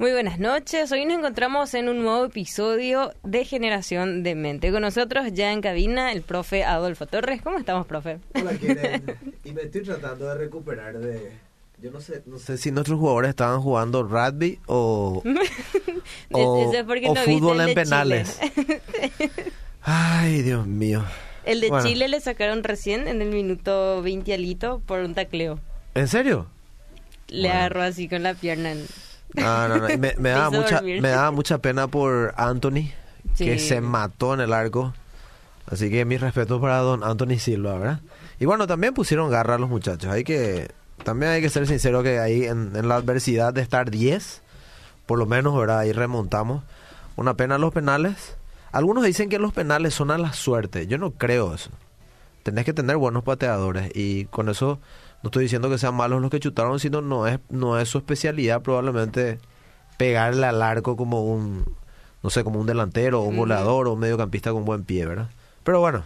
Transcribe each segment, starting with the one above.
Muy buenas noches. Hoy nos encontramos en un nuevo episodio de Generación de Mente. Con nosotros ya en cabina el profe Adolfo Torres. ¿Cómo estamos, profe? Hola, Keren. Y me estoy tratando de recuperar de... Yo no sé, no sé si nuestros jugadores estaban jugando rugby o, o, Eso es porque o no fútbol en penales. Ay, Dios mío. El de Bueno. Chile le sacaron recién en el minuto 20 alito por un tacleo. ¿En serio? Le Bueno. agarró así con la pierna. en- No, no. Me, me daba mucha, dormir. me daba mucha pena por Anthony, que se mató en el arco. Así que mis respetos para don Anthony Silva, ¿verdad? Y bueno, también pusieron garra a los muchachos. Hay que, también hay que ser sincero que ahí en, en la adversidad de estar 10, por lo menos, ¿verdad? Ahí remontamos. Una pena los penales. Algunos dicen que los penales son a la suerte. Yo no creo eso. Tenés que tener buenos pateadores y con eso no estoy diciendo que sean malos los que chutaron, sino no es no es su especialidad probablemente pegarle al arco como un no sé, como un delantero o un Ujú. goleador o un mediocampista con buen pie, ¿verdad? Pero bueno.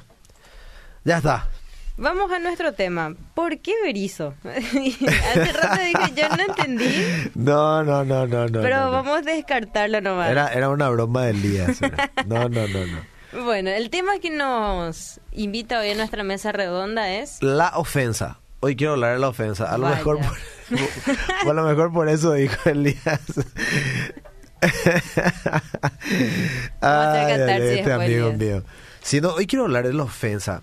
Ya está. Vamos a nuestro tema. ¿Por qué Berizo? Hace rato dije, yo no entendí, No, no, no, no, no. pero no, no. vamos a descartarlo nomás. Era era una broma del día. No, no, no, no. Bueno, el tema que nos invita hoy a nuestra mesa redonda es... La ofensa. Hoy quiero hablar de la ofensa. A lo Vaya. mejor por, a lo mejor por eso dijo Elías. Ay, este amigo mío. Si no, hoy quiero hablar de la ofensa.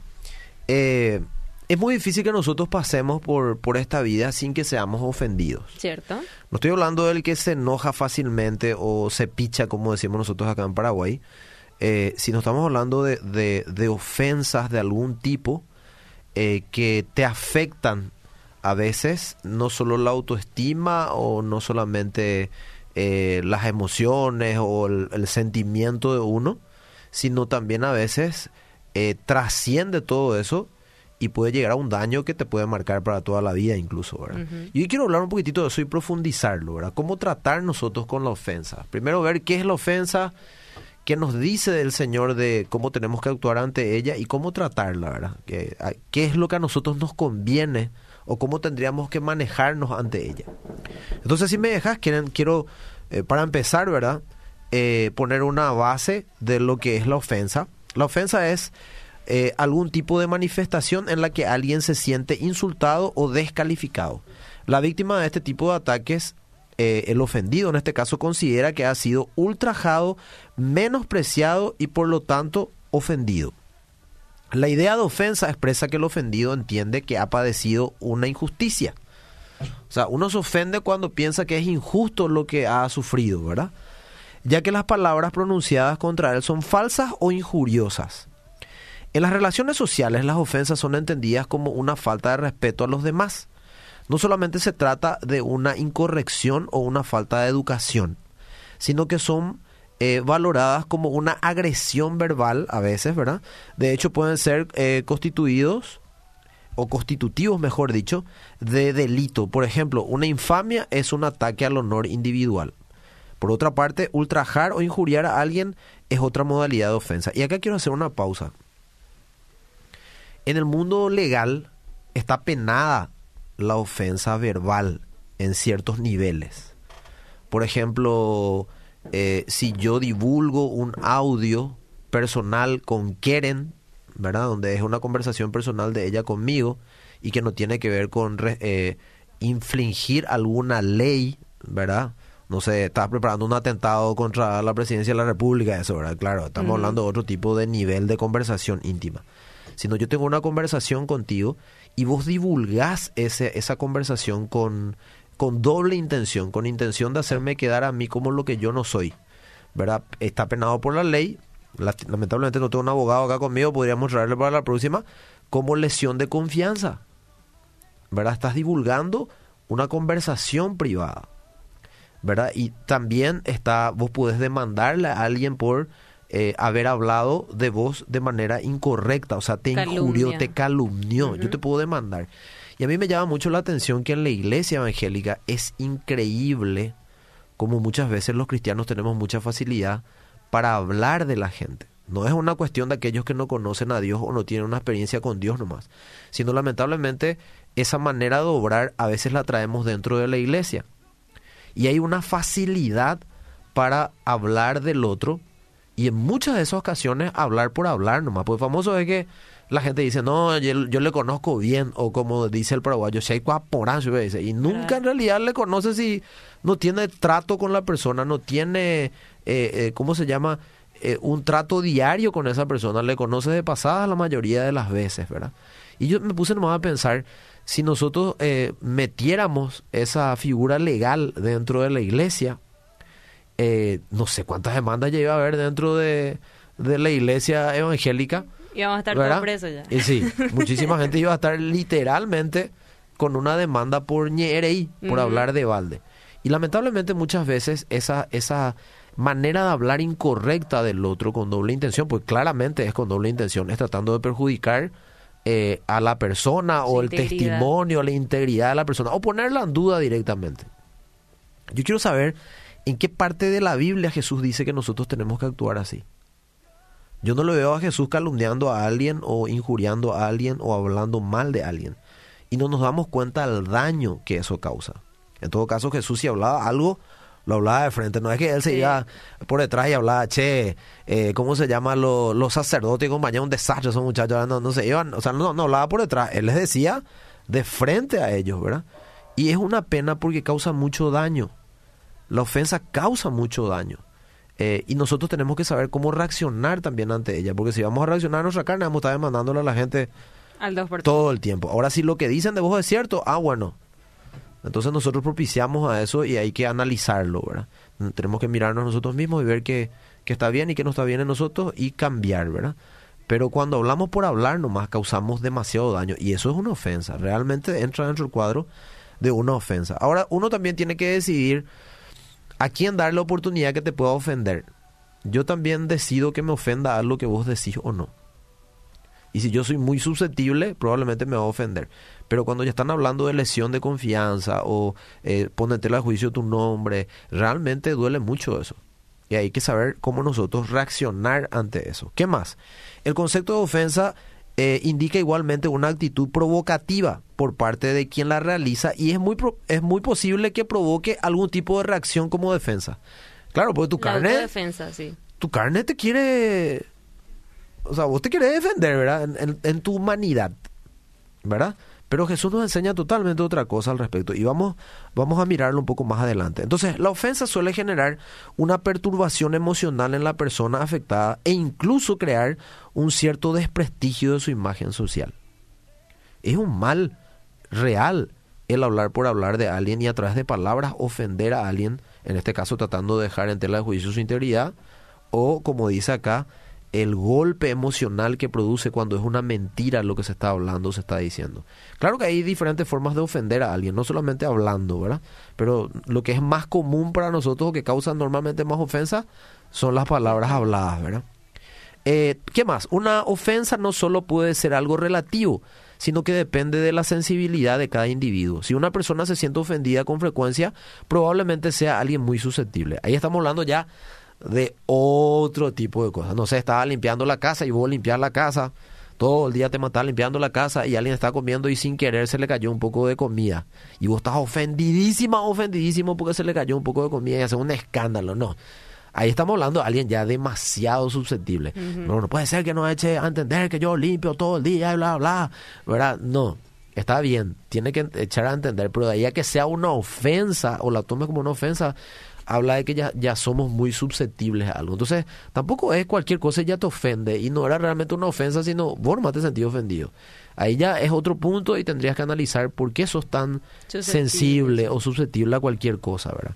Eh, es muy difícil que nosotros pasemos por, por esta vida sin que seamos ofendidos. ¿Cierto? No estoy hablando del que se enoja fácilmente o se picha, como decimos nosotros acá en Paraguay, eh, sino estamos hablando de, de- de ofensas de algún tipo eh, que te afectan a veces, no solo la autoestima o no solamente eh, las emociones o el, el sentimiento de uno, sino también a veces eh, trasciende todo eso y puede llegar a un daño que te puede marcar para toda la vida incluso, ¿verdad? Y hoy quiero hablar un poquitito de eso y profundizarlo, ¿verdad? Cómo tratar nosotros con la ofensa. Primero ver qué es la ofensa, qué nos dice el Señor de cómo tenemos que actuar ante ella y cómo tratarla, ¿verdad? Que- a- ¿Qué es lo que a nosotros nos conviene o cómo tendríamos que manejarnos ante ella? Entonces, si me dejas, quiero, eh, para empezar, ¿verdad? Eh, poner una base de lo que es la ofensa. La ofensa es eh, algún tipo de manifestación en la que alguien se siente insultado o descalificado. La víctima de este tipo de ataques, eh, el ofendido en este caso, considera que ha sido ultrajado, menospreciado y por lo tanto ofendido. La idea de ofensa expresa que el ofendido entiende que ha padecido una injusticia. O sea, uno se ofende cuando piensa que es injusto lo que ha sufrido, ¿verdad? Ya que las palabras pronunciadas contra él son falsas o injuriosas. En las relaciones sociales las ofensas son entendidas como una falta de respeto a los demás. No solamente se trata de una incorrección o una falta de educación, sino que son eh, valoradas como una agresión verbal a veces, ¿verdad? De hecho pueden ser eh, constituidos o constitutivos, mejor dicho, de delito. Por ejemplo, una infamia es un ataque al honor individual. Por otra parte, ultrajar o injuriar a alguien es otra modalidad de ofensa. Y acá quiero hacer una pausa. En el mundo legal está penada la ofensa verbal en ciertos niveles. Por ejemplo, eh, si yo divulgo un audio personal con Keren, ¿verdad? Donde es una conversación personal de ella conmigo y que no tiene que ver con eh, infligir alguna ley, ¿verdad? No sé, estás preparando un atentado contra la presidencia de la República, eso, ¿verdad? Claro, estamos hablando de otro tipo de nivel de conversación íntima. Sino yo tengo una conversación contigo y vos divulgás ese, esa conversación con, con doble intención, con intención de hacerme quedar a mí como lo que yo no soy. ¿Verdad? Está penado por la ley. Lamentablemente no tengo un abogado acá conmigo, podríamos traerle para la próxima, como lesión de confianza. ¿Verdad? Estás divulgando una conversación privada. ¿Verdad? Y también está, vos podés demandarle a alguien por eh, haber hablado de vos de manera incorrecta, o sea, te injurió, te calumnió, yo te puedo demandar. Y a mí me llama mucho la atención que en la iglesia evangélica es increíble como muchas veces los cristianos tenemos mucha facilidad para hablar de la gente. No es una cuestión de aquellos que no conocen a Dios o no tienen una experiencia con Dios nomás, sino lamentablemente esa manera de obrar a veces la traemos dentro de la iglesia. Y hay una facilidad para hablar del otro y en muchas de esas ocasiones hablar por hablar nomás. Pues famoso es que la gente dice, no, yo, le conozco bien, o como dice el paraguayo, si hay cuaporazo, y nunca en realidad le conoce si no tiene trato con la persona, no tiene, eh, eh, ¿cómo se llama? Eh, un trato diario con esa persona, le conoce de pasada la mayoría de las veces, ¿verdad? Y yo me puse nomás a pensar, si nosotros eh, metiéramos esa figura legal dentro de la iglesia, eh, no sé cuántas demandas ya a haber dentro de, la iglesia evangélica. Y vamos a estar todos presos ya. Y sí, muchísima gente iba a estar literalmente con una demanda por ñerey, por hablar de balde. Y lamentablemente muchas veces esa, esa manera de hablar incorrecta del otro con doble intención, pues claramente es con doble intención, es tratando de perjudicar eh, a la persona o el testimonio, la integridad de la persona, o ponerla en duda directamente. Yo quiero saber en qué parte de la Biblia Jesús dice que nosotros tenemos que actuar así. Yo no lo veo a Jesús calumniando a alguien o injuriando a alguien o hablando mal de alguien. Y no nos damos cuenta del daño que eso causa. En todo caso, Jesús si hablaba algo, lo hablaba de frente. No es que él se iba por detrás y hablaba, che, eh, ¿cómo se llama? los sacerdotes y compañía Un desastre esos muchachos. No, no se iban, o sea, no, no hablaba por detrás. Él les decía de frente a ellos, ¿verdad? Y es una pena porque causa mucho daño. La ofensa causa mucho daño. Eh, y nosotros tenemos que saber cómo reaccionar también ante ella. Porque si vamos a reaccionar a nuestra carne, vamos a estar demandándole a la gente todo el tiempo. Ahora, si lo que dicen de vos es cierto, ah, bueno, entonces nosotros propiciamos a eso y hay que analizarlo, ¿verdad? Tenemos que mirarnos nosotros mismos y ver qué, está bien y qué no está bien en nosotros y cambiar, ¿verdad? Pero cuando hablamos por hablar nomás causamos demasiado daño y eso es una ofensa, realmente entra dentro del cuadro de una ofensa. Ahora uno también tiene que decidir a quién dar la oportunidad que te pueda ofender. Yo también decido que me ofenda algo que vos decís o no. Y si yo soy muy susceptible, probablemente me va a ofender. Pero cuando ya están hablando de lesión de confianza o eh, ponerte a juicio tu nombre, realmente duele mucho eso. Y hay que saber cómo nosotros reaccionar ante eso. ¿Qué más? El concepto de ofensa eh, indica igualmente una actitud provocativa por parte de quien la realiza y es muy, es muy posible que provoque algún tipo de reacción como defensa. Claro, porque tu carne... defensa, sí. Tu carne te quiere... O sea, vos te quieres defender, ¿verdad? en tu humanidad, ¿verdad? Pero Jesús nos enseña totalmente otra cosa al respecto y vamos, vamos a mirarlo un poco más adelante. Entonces, la ofensa suele generar una perturbación emocional en la persona afectada e incluso crear un cierto desprestigio de su imagen social. Es un mal real el hablar por hablar de alguien y a través de palabras ofender a alguien, en este caso tratando de dejar en tela de juicio su integridad, o como dice acá, el golpe emocional que produce cuando es una mentira lo que se está hablando, se está diciendo. Claro que hay diferentes formas de ofender a alguien, no solamente hablando, ¿verdad? Pero lo que es más común para nosotros o que causa normalmente más ofensa son las palabras habladas, ¿verdad? Eh, ¿Qué más? Una ofensa no solo puede ser algo relativo, sino que depende de la sensibilidad de cada individuo. Si una persona se siente ofendida con frecuencia, probablemente sea alguien muy susceptible. Ahí estamos hablando ya de otro tipo de cosas. No sé, estaba limpiando la casa y vos limpiar la casa. Todo el día te estás limpiando la casa y alguien está comiendo y sin querer se le cayó un poco de comida. Y vos estás ofendidísima, ofendidísimo porque se le cayó un poco de comida y hace un escándalo. No. Ahí estamos hablando de alguien ya demasiado susceptible. No, no puede ser que nos eche a entender que yo limpio todo el día y bla, bla. ¿Verdad? No. Está bien, tiene que echar a entender, pero de ahí a que sea una ofensa o la tomes como una ofensa, habla de que ya, ya somos muy susceptibles a algo. Entonces, tampoco es cualquier cosa ya te ofende y no era realmente una ofensa, sino vos no te sentido ofendido. Ahí ya es otro punto y tendrías que analizar por qué sos tan sensible o susceptible a cualquier cosa, ¿verdad?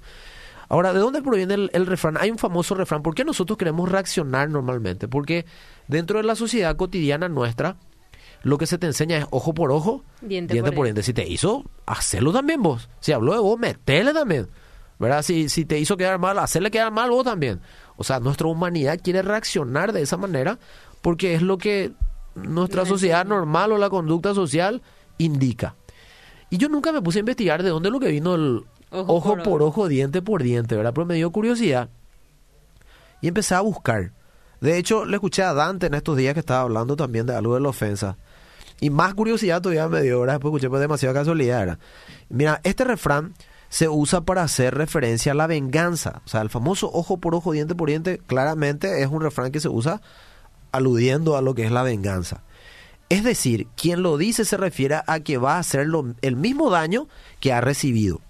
Ahora, ¿de dónde proviene el, el, refrán? Hay un famoso refrán. ¿Por qué nosotros queremos reaccionar normalmente? Porque dentro de la sociedad cotidiana nuestra, lo que se te enseña es ojo por ojo, diente, por, diente. Si te hizo, hacelo también vos. Si habló de vos, metele también. ¿Verdad? Si, si te hizo quedar mal, hacerle quedar mal vos también. O sea, nuestra humanidad quiere reaccionar de esa manera porque es lo que nuestra sociedad normal o la conducta social indica. Y yo nunca me puse a investigar de dónde es lo que vino el ojo, por, ojo, diente por diente, ¿verdad? Pero me dio curiosidad y empecé a buscar. De hecho, le escuché a Dante en estos días que estaba hablando también de algo de la ofensa. Y más curiosidad todavía me dio, ¿verdad? Después escuché por demasiada casualidad, Mira, este refrán se usa para hacer referencia a la venganza. O sea, el famoso ojo por ojo, diente por diente, claramente es un refrán que se usa aludiendo a lo que es la venganza. Es decir, quien lo dice se refiere a que va a hacer el mismo daño que ha recibido.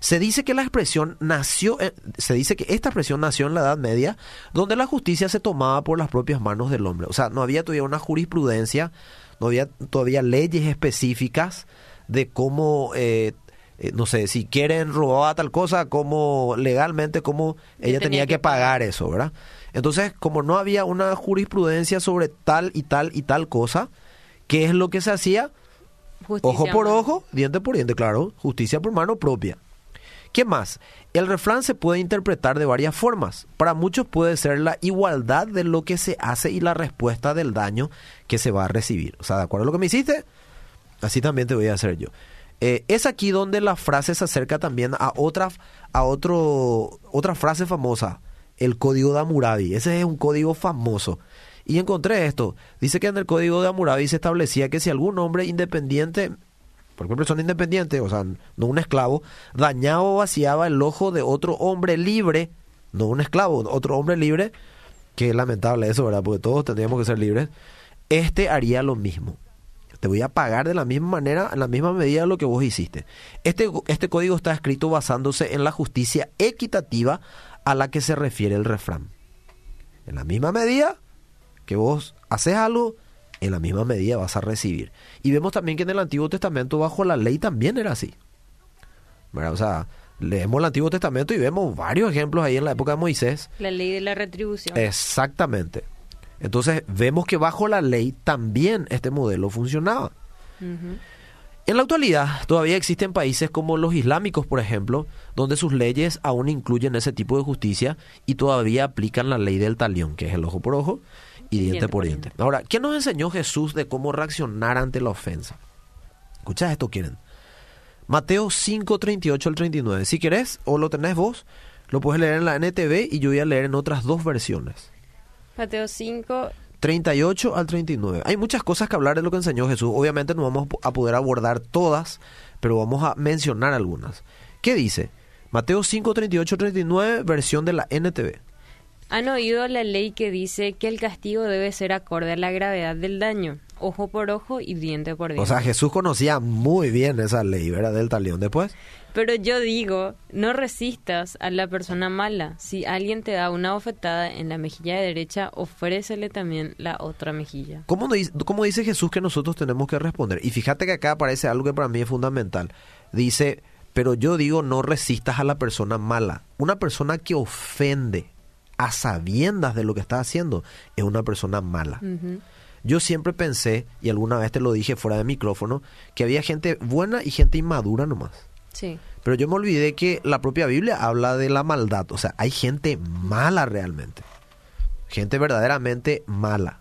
Se dice que la expresión nació, eh, se dice que esta expresión nació en la Edad Media, donde la justicia se tomaba por las propias manos del hombre. O sea, no había todavía una jurisprudencia, no había todavía leyes específicas de cómo, eh, eh, no sé, si quieren robar tal cosa, cómo legalmente, cómo ella tenía, que pagar eso, ¿verdad? Entonces, como no había una jurisprudencia sobre tal y tal y tal cosa, ¿qué es lo que se hacía? ojo por ojo, diente por diente, claro, justicia por mano propia. ¿Qué más? El refrán se puede interpretar de varias formas. Para muchos puede ser la igualdad de lo que se hace y la respuesta del daño que se va a recibir. O sea, de acuerdo a lo que me hiciste, así también te voy a hacer yo. Eh, es aquí donde la frase se acerca también a otra, a otro, otra frase famosa, el código de Hammurabi. Ese es un código famoso. Y encontré esto. Dice que en el código de Hammurabi se establecía que si algún hombre independiente cualquier persona independiente, o sea, no un esclavo, dañaba o vaciaba el ojo de otro hombre libre, no un esclavo, otro hombre libre, que es lamentable eso, ¿verdad? Porque todos tendríamos que ser libres, este haría lo mismo. Te voy a pagar de la misma manera, en la misma medida de lo que vos hiciste. Este, este código está escrito basándose en la justicia equitativa a la que se refiere el refrán. En la misma medida que vos haces algo, en la misma medida vas a recibir. Y vemos también que en el Antiguo Testamento bajo la ley también era así. O sea, leemos el Antiguo Testamento y vemos varios ejemplos ahí en la época de Moisés. La ley de la retribución. Exactamente. Entonces vemos que bajo la ley también este modelo funcionaba. En la actualidad todavía existen países como los islámicos, por ejemplo, donde sus leyes aún incluyen ese tipo de justicia y todavía aplican la ley del talión, que es el ojo por ojo y diente, por diente. Ahora, ¿qué nos enseñó Jesús de cómo reaccionar ante la ofensa? Escucha esto, quieren. Mateo 5, 38 al 39. Si querés, o lo tenés vos, lo puedes leer en la NTV y yo voy a leer en otras dos versiones. Mateo 5. 38 al 39. Hay muchas cosas que hablar de lo que enseñó Jesús. Obviamente no vamos a poder abordar todas, pero vamos a mencionar algunas. ¿Qué dice? Mateo 5, 38, 39, versión de la NTV. Han oído la ley que dice que el castigo debe ser acorde a la gravedad del daño, ojo por ojo y diente por diente. O sea, Jesús conocía muy bien esa ley, ¿verdad? Del talión. Después. Pero yo digo, no resistas a la persona mala. Si alguien te da una bofetada en la mejilla derecha, ofrécele también la otra mejilla. ¿Cómo, ¿Cómo dice Jesús que nosotros tenemos que responder? Y fíjate que acá aparece algo que para mí es fundamental. Dice, pero yo digo, no resistas a la persona mala. Una persona que ofende a sabiendas de lo que está haciendo, es una persona mala. Yo siempre pensé, y alguna vez te lo dije fuera de micrófono, que había gente buena y gente inmadura nomás. Pero yo me olvidé que la propia Biblia habla de la maldad. O sea, hay gente mala realmente. Gente verdaderamente mala.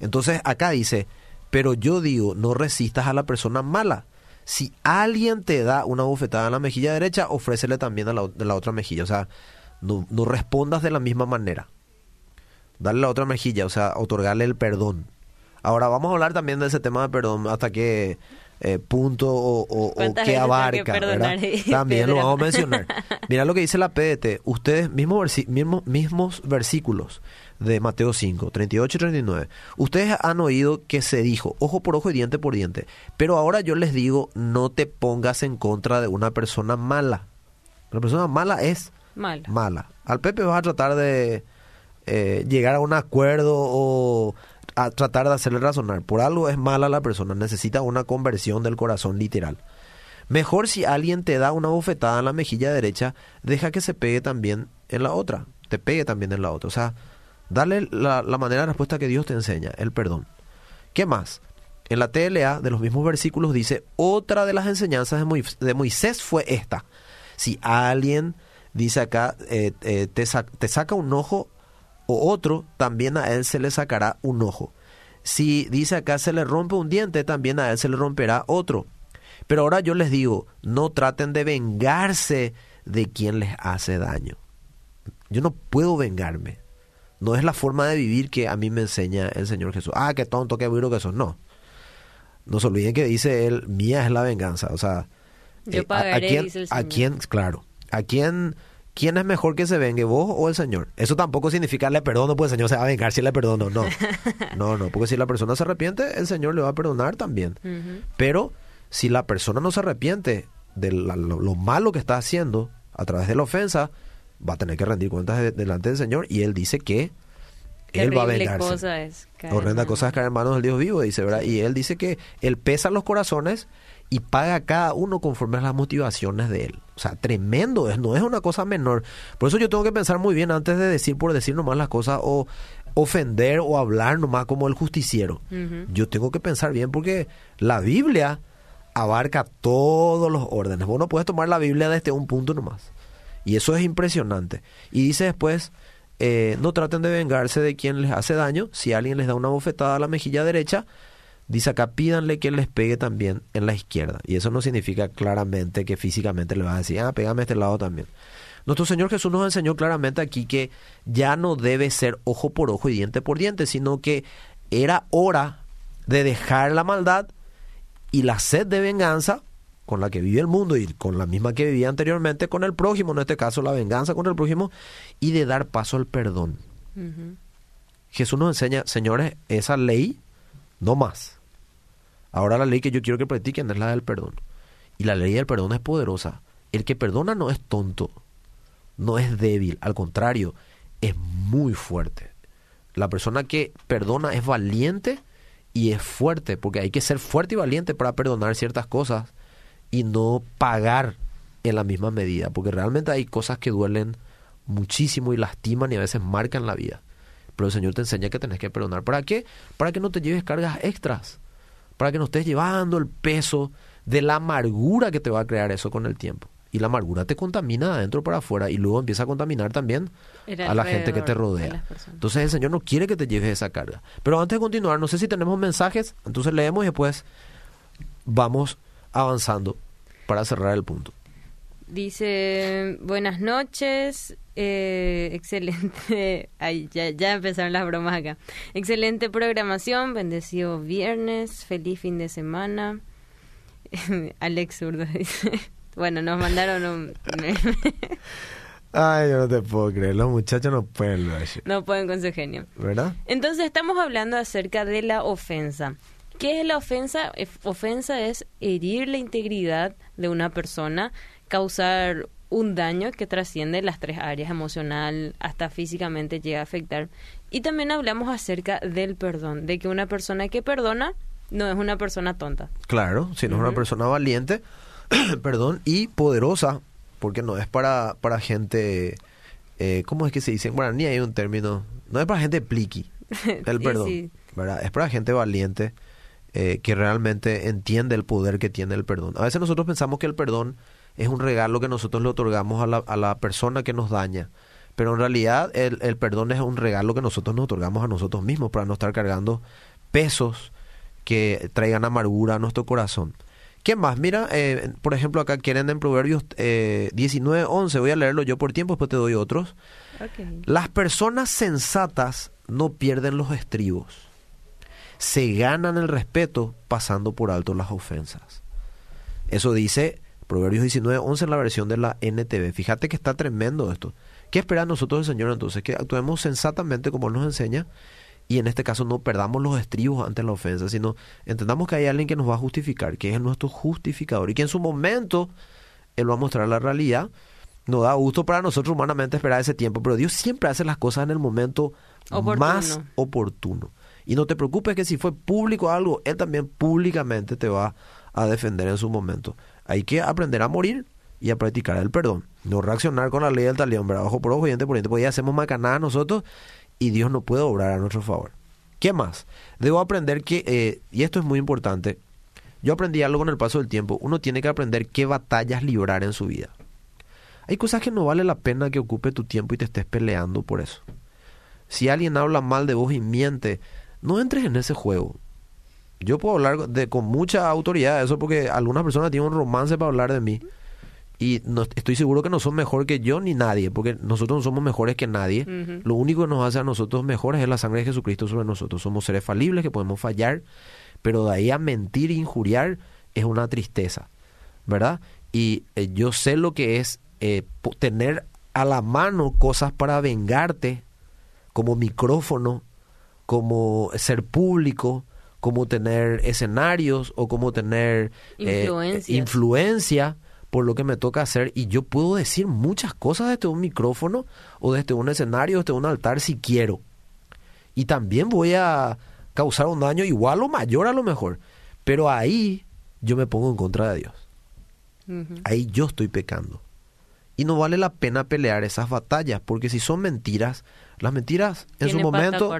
Entonces acá dice, pero yo digo, no resistas a la persona mala. Si alguien te da una bofetada en la mejilla derecha, ofrécele también a la, otra mejilla. O sea, no, no respondas de la misma manera. Dale la otra mejilla, o sea, otorgarle el perdón. Ahora vamos a hablar también de ese tema de perdón, hasta qué eh, punto o, qué abarca. también lo vamos a mencionar. Mira lo que dice la PDT. Ustedes, mismos, mismos, mismos versículos de Mateo 5, 38 y 39. Ustedes han oído que se dijo ojo por ojo y diente por diente. Pero ahora yo les digo, no te pongas en contra de una persona mala. La persona mala es Mala. Mala. Al Pepe vas a tratar de eh, llegar a un acuerdo o a tratar de hacerle razonar. Por algo es mala la persona, necesita una conversión del corazón literal. Mejor si alguien te da una bofetada en la mejilla derecha, deja que se pegue también en la otra, te pegue también en la otra. O sea, dale la, manera de respuesta que Dios te enseña, el perdón. ¿Qué más? En la TLA de los mismos versículos dice, otra de las enseñanzas de Moisés fue esta. Si alguien dice acá, eh, eh, te, te saca un ojo o otro, también a él se le sacará un ojo. Si dice acá se le rompe un diente, también a él se le romperá otro. Pero ahora yo les digo, no traten de vengarse de quien les hace daño. Yo no puedo vengarme. No es la forma de vivir que a mí me enseña el Señor Jesús. Ah, qué tonto, qué burro que eso. No. No se olviden que dice él, mía es la venganza. O sea, Yo Eh, a- quién, dice el a quién, claro, a quién, quién es mejor que se vengue, vos o el Señor. Eso tampoco significa le perdono, pues el Señor se va a vengar si le perdono, no. No, no, porque si la persona se arrepiente, el Señor le va a perdonar también. Pero si la persona no se arrepiente de la- lo, lo malo que está haciendo a través de la ofensa, va a tener que rendir cuentas de- delante del Señor y él dice que él va a vengarse. cosa es Horrenda en cosa es caer en manos del Dios vivo, dice, ¿verdad? Y él dice que él pesa los corazones y paga a cada uno conforme a las motivaciones de él. O sea, tremendo, es, no es una cosa menor. Por eso yo tengo que pensar muy bien antes de decir por decir nomás las cosas o ofender o hablar nomás como el justiciero. Yo tengo que pensar bien porque la Biblia abarca todos los órdenes. Vos no puedes tomar la Biblia desde un punto nomás. Y eso es impresionante. Y dice después, eh, no traten de vengarse de quien les hace daño. Si alguien les da una bofetada a la mejilla derecha, dice acá, pídanle que les pegue también en la izquierda. Y eso no significa claramente que físicamente le vas a decir, ah, pégame a este lado también. Nuestro Señor Jesús nos enseñó claramente aquí que ya no debe ser ojo por ojo y diente por diente, sino que era hora de dejar la maldad y la sed de venganza con la que vive el mundo y con la misma que vivía anteriormente con el prójimo, en este caso la venganza contra el prójimo, y de dar paso al perdón. Jesús nos enseña, señores, esa ley no más. Ahora la ley que yo quiero que practiquen es la del perdón. Y la ley del perdón es poderosa. El que perdona no es tonto, no es débil, al contrario, es muy fuerte. La persona que perdona es valiente y es fuerte, porque hay que ser fuerte y valiente para perdonar ciertas cosas y no pagar en la misma medida, porque realmente hay cosas que duelen muchísimo y lastiman y a veces marcan la vida. Pero el Señor te enseña que tenés que perdonar. ¿Para qué? Para que no te lleves cargas extras, para que no estés llevando el peso de la amargura que te va a crear eso con el tiempo. Y la amargura te contamina de adentro para afuera y luego empieza a contaminar también a la gente que te rodea. Entonces el Señor no quiere que te lleves esa carga. Pero antes de continuar, no sé si tenemos mensajes, entonces leemos y después vamos avanzando para cerrar el punto. Dice, buenas noches, eh, excelente, ay, ya, ya empezaron las bromas acá. Excelente programación, bendecido viernes, feliz fin de semana. Alex Zurdo dice, bueno, nos mandaron un... Ay, yo no te puedo creer, los muchachos no pueden lo no pueden con su genio. ¿verdad? Entonces estamos hablando acerca de la ofensa. ¿Qué es la ofensa? Ofensa es herir la integridad de una persona, causar un daño que trasciende las tres áreas, emocional, hasta físicamente llega a afectar. Y también hablamos acerca del perdón, de que una persona que perdona no es una persona tonta. Claro, si no es una persona valiente, perdón, y poderosa, porque no es para, para gente, eh, ¿cómo es que se dice? En guaraní hay un término, no es para gente pliqui, el perdón, sí. ¿verdad? Es para gente valiente eh, que realmente entiende el poder que tiene el perdón. A veces nosotros pensamos que el perdón es un regalo que nosotros le otorgamos a la, a la persona que nos daña. Pero en realidad el, el perdón es un regalo que nosotros nos otorgamos a nosotros mismos para no estar cargando pesos que traigan amargura a nuestro corazón. ¿Qué más? Mira, eh, por ejemplo, acá quieren en Proverbios eh, 19, 11, voy a leerlo yo por tiempo, después te doy otros. Las personas sensatas no pierden los estribos. Se ganan el respeto pasando por alto las ofensas. Eso dice Proverbios 19, 11 en la versión de la NTV. Fíjate que está tremendo esto. ¿Qué espera nosotros el Señor entonces? Que actuemos sensatamente como Él nos enseña y en este caso no perdamos los estribos ante la ofensa, sino entendamos que hay alguien que nos va a justificar, que es nuestro justificador y que en su momento Él va a mostrar la realidad. Nos da gusto para nosotros humanamente esperar ese tiempo, pero Dios siempre hace las cosas en el momento Oportuno. más oportuno. Y no te preocupes que si fue público algo, Él también públicamente te va a defender en su momento. Hay que aprender a morir y a practicar el perdón. No reaccionar con la ley del talión, ¿verdad? Ojo por ojo, diente por diente, porque ya hacemos macanada nosotros y Dios no puede obrar a nuestro favor. ¿Qué más? Debo aprender que, eh, y esto es muy importante, yo aprendí algo con el paso del tiempo, uno tiene que aprender qué batallas librar en su vida. Hay cosas que no vale la pena que ocupe tu tiempo y te estés peleando por eso. Si alguien habla mal de vos y miente, no entres en ese juego. Yo puedo hablar de, con mucha autoridad de eso porque algunas personas tienen un romance para hablar de mí. Y no, estoy seguro que no son mejor que yo ni nadie, porque nosotros no somos mejores que nadie. Lo único que nos hace a nosotros mejores es la sangre de Jesucristo sobre nosotros. Somos seres falibles que podemos fallar, pero de ahí a mentir e injuriar es una tristeza, ¿verdad? y eh, yo sé lo que es eh, tener a la mano cosas para vengarte, como micrófono, como ser público, como tener escenarios o como tener influencia por lo que me toca hacer y yo puedo decir muchas cosas desde un micrófono o desde un escenario, desde un altar si quiero. Y también voy a causar un daño igual o mayor a lo mejor. Pero ahí yo me pongo en contra de Dios. Ahí yo estoy pecando. Y no vale la pena pelear esas batallas, porque si son mentiras, las mentiras en su momento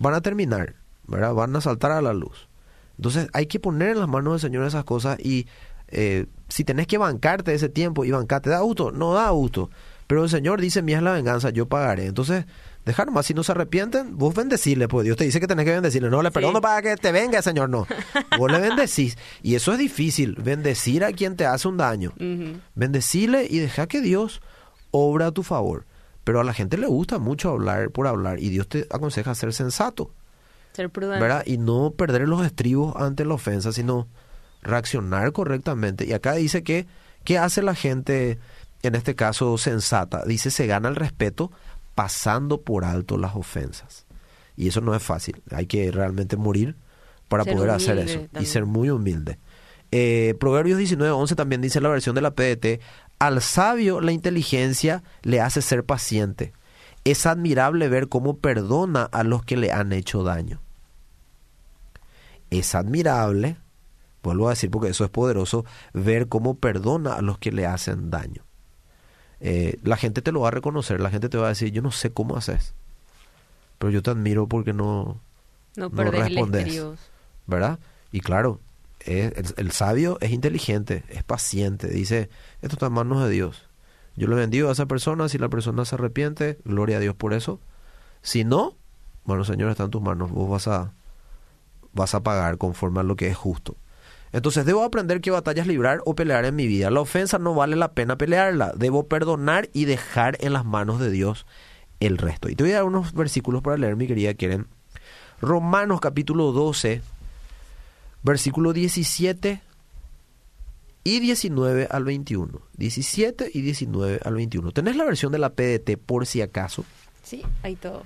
van a terminar, ¿verdad? Van a saltar a la luz. Entonces hay que poner en las manos del Señor esas cosas y eh, si tenés que bancarte ese tiempo y bancarte, ¿da gusto? No da gusto. Pero el Señor dice, mía es la venganza, yo pagaré. Entonces, dejar más, si no se arrepienten, vos bendecirle, pues Dios te dice que tenés que bendecirle. No le perdono para que te venga, Señor, no. Vos le bendecís. Y eso es difícil, bendecir a quien te hace un daño. Bendecirle y deja que Dios obra a tu favor. Pero a la gente le gusta mucho hablar por hablar y Dios te aconseja ser sensato. Ser prudente. ¿Verdad? Y no perder los estribos ante la ofensa, sino reaccionar correctamente. Y acá dice que, ¿qué hace la gente, en este caso sensata? Dice, se gana el respeto pasando por alto las ofensas. Y eso no es fácil. Hay que realmente morir para poder hacer eso y ser muy humilde. Eh, Proverbios 19:11 también dice la versión de la PDT, al sabio la inteligencia le hace ser paciente. Es admirable ver cómo perdona a los que le han hecho daño. Es admirable vuelvo a decir porque eso es poderoso, ver cómo perdona a los que le hacen daño. Eh, la gente te lo va a reconocer, la gente te va a decir, yo no sé cómo haces, pero yo te admiro porque no, no, respondes. ¿Verdad? Y claro, el, el, sabio es inteligente, es paciente, dice, esto está en manos de Dios. Yo le bendigo a esa persona, si la persona se arrepiente, gloria a Dios por eso. Si no, bueno, Señor, está en tus manos, vos vas a, vas a pagar conforme a lo que es justo. Entonces debo aprender qué batallas librar o pelear en mi vida. La ofensa no vale la pena pelearla. Debo perdonar y dejar en las manos de Dios el resto. Y te voy a dar unos versículos para leer, mi querida Quieren. Romanos capítulo 12, versículo 17 y 19 al 21. 17 y 19 al 21. ¿Tenés la versión de la PDT por si acaso? Sí, hay todo.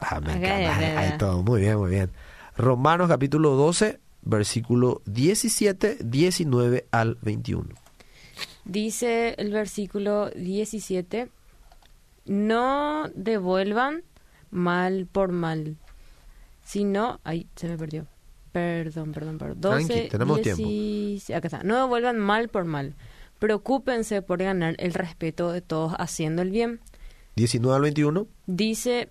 Ah, me encanta. Hay todo. Muy bien, muy bien. Romanos capítulo 12, versículo 17, 19 al 21. Dice el versículo 17, no devuelvan mal por mal, sino, ahí se me perdió, perdón, perdón, perdón. 12, tenemos tiempo. Acá está, no devuelvan mal por mal, preocúpense por ganar el respeto de todos haciendo el bien. 19 al 21. Dice,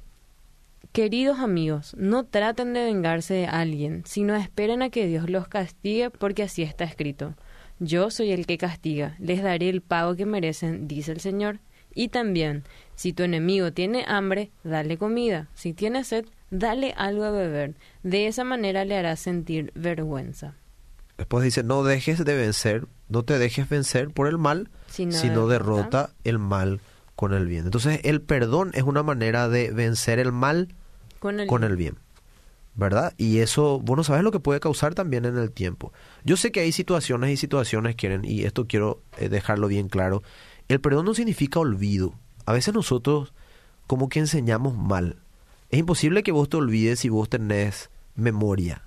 Queridos amigos, no traten de vengarse de alguien, sino esperen a que Dios los castigue porque así está escrito. Yo soy el que castiga, les daré el pago que merecen, dice el Señor. Y también, si tu enemigo tiene hambre, dale comida. Si tiene sed, dale algo a beber. De esa manera le harás sentir vergüenza. Después dice, no dejes de vencer, no te dejes vencer por el mal, sino, derrota el mal con el bien. Entonces, el perdón es una manera de vencer el mal con el, bien. ¿Verdad? Y eso, bueno, sabes lo que puede causar también en el tiempo. Yo sé que hay situaciones y situaciones quieren, y esto quiero eh, dejarlo bien claro, el perdón no significa olvido. A veces nosotros como que enseñamos mal. Es imposible que vos te olvides si vos tenés memoria.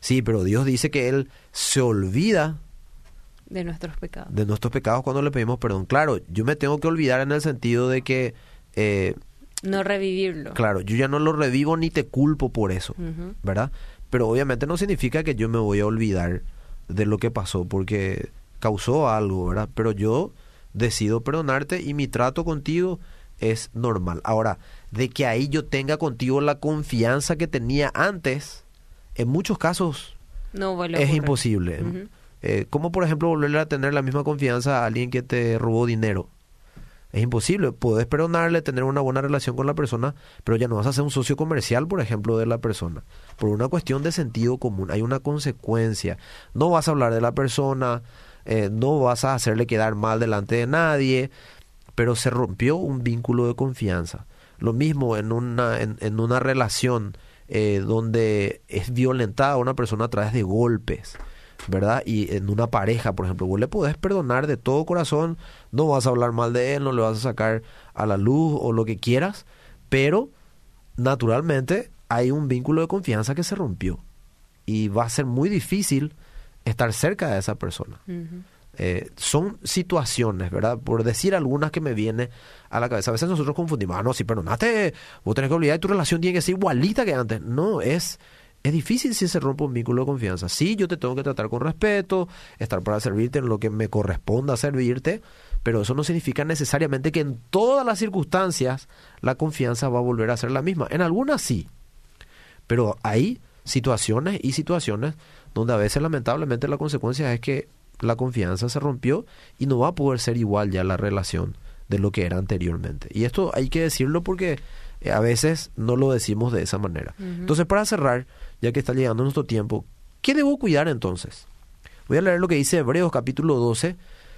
Sí, pero Dios dice que Él se olvida de nuestros pecados. De nuestros pecados cuando le pedimos perdón. Claro, yo me tengo que olvidar en el sentido de que eh, no revivirlo. Claro, yo ya no lo revivo ni te culpo por eso, ¿verdad? Pero obviamente no significa que yo me voy a olvidar de lo que pasó porque causó algo, ¿verdad? Pero yo decido perdonarte y mi trato contigo es normal. Ahora, de que ahí yo tenga contigo la confianza que tenía antes, en muchos casos no es imposible. Eh, como por ejemplo volverle a tener la misma confianza a alguien que te robó dinero? Es imposible. Puedes perdonarle, tener una buena relación con la persona, pero ya no vas a ser un socio comercial, por ejemplo, de la persona. Por una cuestión de sentido común. Hay una consecuencia. No vas a hablar de la persona, eh, no vas a hacerle quedar mal delante de nadie, pero se rompió un vínculo de confianza. Lo mismo en una, en, una relación eh, donde es violentada una persona a través de golpes, ¿verdad? Y en una pareja, por ejemplo, vos le podés perdonar de todo corazón, no vas a hablar mal de él, no le vas a sacar a la luz o lo que quieras, pero naturalmente hay un vínculo de confianza que se rompió y va a ser muy difícil estar cerca de esa persona. Eh, son situaciones, ¿verdad? Por decir algunas que me vienen a la cabeza. A veces nosotros confundimos, ah, no, si perdonaste, vos tenés que olvidar que tu relación tiene que ser igualita que antes. No, es, es difícil si se rompe un vínculo de confianza. Sí, yo te tengo que tratar con respeto, estar para servirte en lo que me corresponda servirte, pero eso no significa necesariamente que en todas las circunstancias la confianza va a volver a ser la misma. En algunas sí, pero hay situaciones y situaciones donde a veces lamentablemente la consecuencia es que la confianza se rompió y no va a poder ser igual ya la relación de lo que era anteriormente. Y esto hay que decirlo porque a veces no lo decimos de esa manera. Entonces, para cerrar, ya que está llegando nuestro tiempo, ¿qué debo cuidar entonces? Voy a leer lo que dice Hebreos capítulo 12,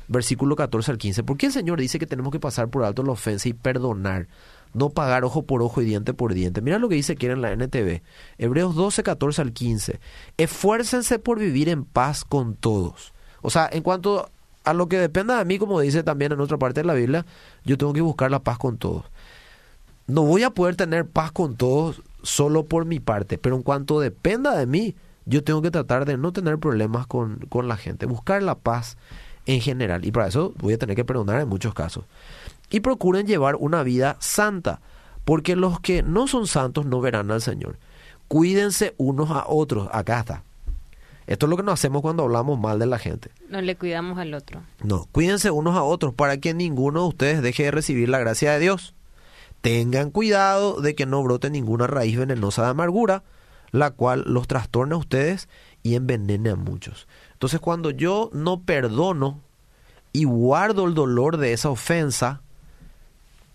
versículo 14 al 15. ¿Por qué el Señor dice que tenemos que pasar por alto la ofensa y perdonar? No pagar ojo por ojo y diente por diente. Mira lo que dice aquí en la NTV. Hebreos 12, 14 al 15. Esfuércense por vivir en paz con todos o sea, en cuanto a lo que dependa de mí, como dice también en otra parte de la Biblia, yo tengo que buscar la paz con todos. No voy a poder tener paz con todos solo por mi parte, pero en cuanto dependa de mí, yo tengo que tratar de no tener problemas con, con la gente, buscar la paz en general. Y para eso voy a tener que perdonar en muchos casos. Y procuren llevar una vida santa, porque los que no son santos no verán al Señor. Cuídense unos a otros. Acá está. Esto es lo que nos hacemos cuando hablamos mal de la gente. No le cuidamos al otro. No, cuídense unos a otros para que ninguno de ustedes deje de recibir la gracia de Dios. Tengan cuidado de que no brote ninguna raíz venenosa de amargura, la cual los trastorne a ustedes y envenene a muchos. Entonces cuando yo no perdono y guardo el dolor de esa ofensa,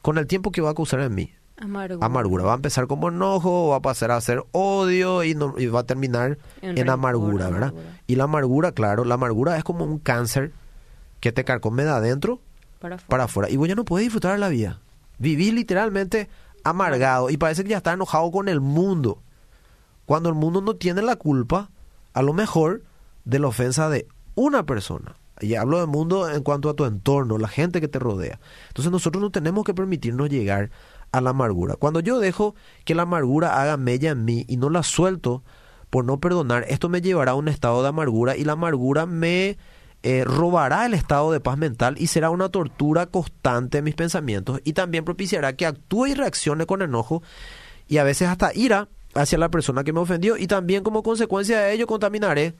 con el tiempo que va a causar en mí, Amargura. Va a empezar como enojo, va a pasar a ser odio y, no, y va a terminar en, amargura, ¿verdad? Y la amargura, claro, la amargura es como un cáncer que te carcome de adentro para afuera. Y vos ya no puedes disfrutar de la vida. Vivís literalmente amargado y parece que ya está enojado con el mundo. Cuando el mundo no tiene la culpa, a lo mejor, de la ofensa de una persona. Y hablo del mundo en cuanto a tu entorno, la gente que te rodea. Entonces nosotros no tenemos que permitirnos llegar a la amargura. Cuando yo dejo que la amargura haga mella en mí y no la suelto por no perdonar, esto me llevará a un estado de amargura y la amargura me eh, robará el estado de paz mental y será una tortura constante en mis pensamientos y también propiciará que actúe y reaccione con enojo y a veces hasta ira hacia la persona que me ofendió y también como consecuencia de ello contaminaré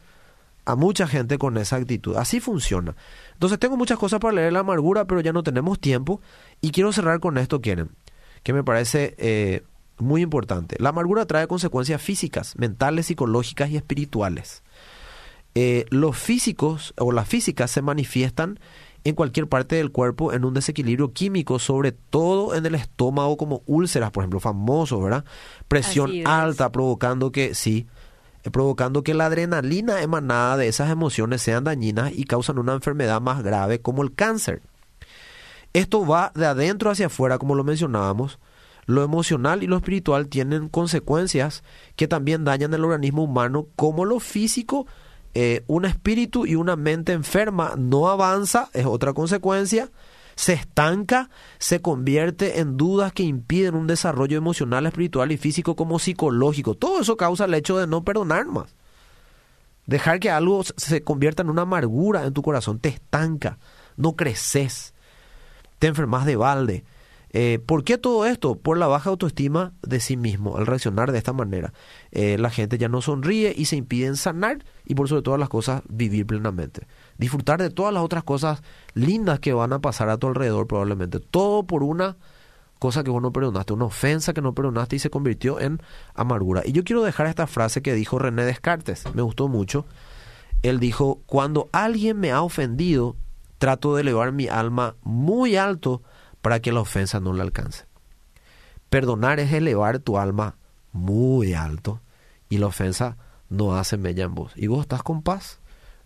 a mucha gente con esa actitud. Así funciona. Entonces tengo muchas cosas para leer la amargura, pero ya no tenemos tiempo y quiero cerrar con esto, quieren que me parece eh, muy importante. La amargura trae consecuencias físicas, mentales, psicológicas y espirituales. Eh, los físicos o las físicas se manifiestan en cualquier parte del cuerpo en un desequilibrio químico, sobre todo en el estómago, como úlceras, por ejemplo, famoso, ¿verdad? Presión alta, provocando que, sí, eh, provocando que la adrenalina emanada de esas emociones sean dañinas y causan una enfermedad más grave como el cáncer. Esto va de adentro hacia afuera, como lo mencionábamos. Lo emocional y lo espiritual tienen consecuencias que también dañan el organismo humano, como lo físico. Eh, un espíritu y una mente enferma no avanza, es otra consecuencia. Se estanca, se convierte en dudas que impiden un desarrollo emocional, espiritual y físico como psicológico. Todo eso causa el hecho de no perdonar más. Dejar que algo se convierta en una amargura en tu corazón te estanca, no creces te enfermas de balde. Eh, ¿Por qué todo esto? Por la baja autoestima de sí mismo, al reaccionar de esta manera. Eh, la gente ya no sonríe y se impiden sanar y por sobre todas las cosas vivir plenamente. Disfrutar de todas las otras cosas lindas que van a pasar a tu alrededor probablemente. Todo por una cosa que vos no perdonaste, una ofensa que no perdonaste y se convirtió en amargura. Y yo quiero dejar esta frase que dijo René Descartes, me gustó mucho. Él dijo, cuando alguien me ha ofendido, trato de elevar mi alma muy alto para que la ofensa no la alcance. Perdonar es elevar tu alma muy alto y la ofensa no hace mella en vos. Y vos estás con paz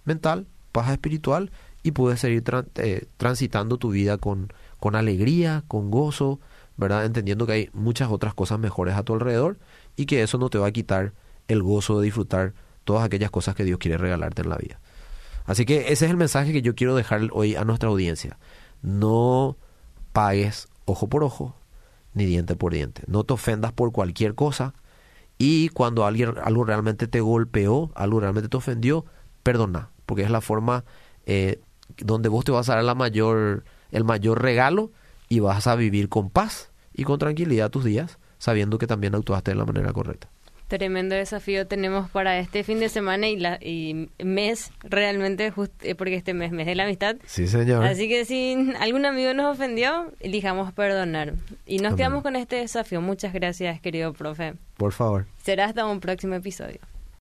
mental, paz espiritual y puedes seguir eh, transitando tu vida con, con alegría, con gozo, ¿verdad? Entendiendo que hay muchas otras cosas mejores a tu alrededor y que eso no te va a quitar el gozo de disfrutar todas aquellas cosas que Dios quiere regalarte en la vida. Así que ese es el mensaje que yo quiero dejar hoy a nuestra audiencia. No pagues ojo por ojo ni diente por diente. No te ofendas por cualquier cosa y cuando alguien algo realmente te golpeó, algo realmente te ofendió, perdona, porque es la forma eh, donde vos te vas a dar la mayor, el mayor regalo y vas a vivir con paz y con tranquilidad tus días, sabiendo que también actuaste de la manera correcta. Tremendo desafío tenemos para este fin de semana y, la, y mes, realmente, eh, porque este mes, mes de la amistad. Sí, señor. Así que si algún amigo nos ofendió, elijamos perdonar. Y nos quedamos con este desafío. Muchas gracias, querido profe. Por favor. Será hasta un próximo episodio.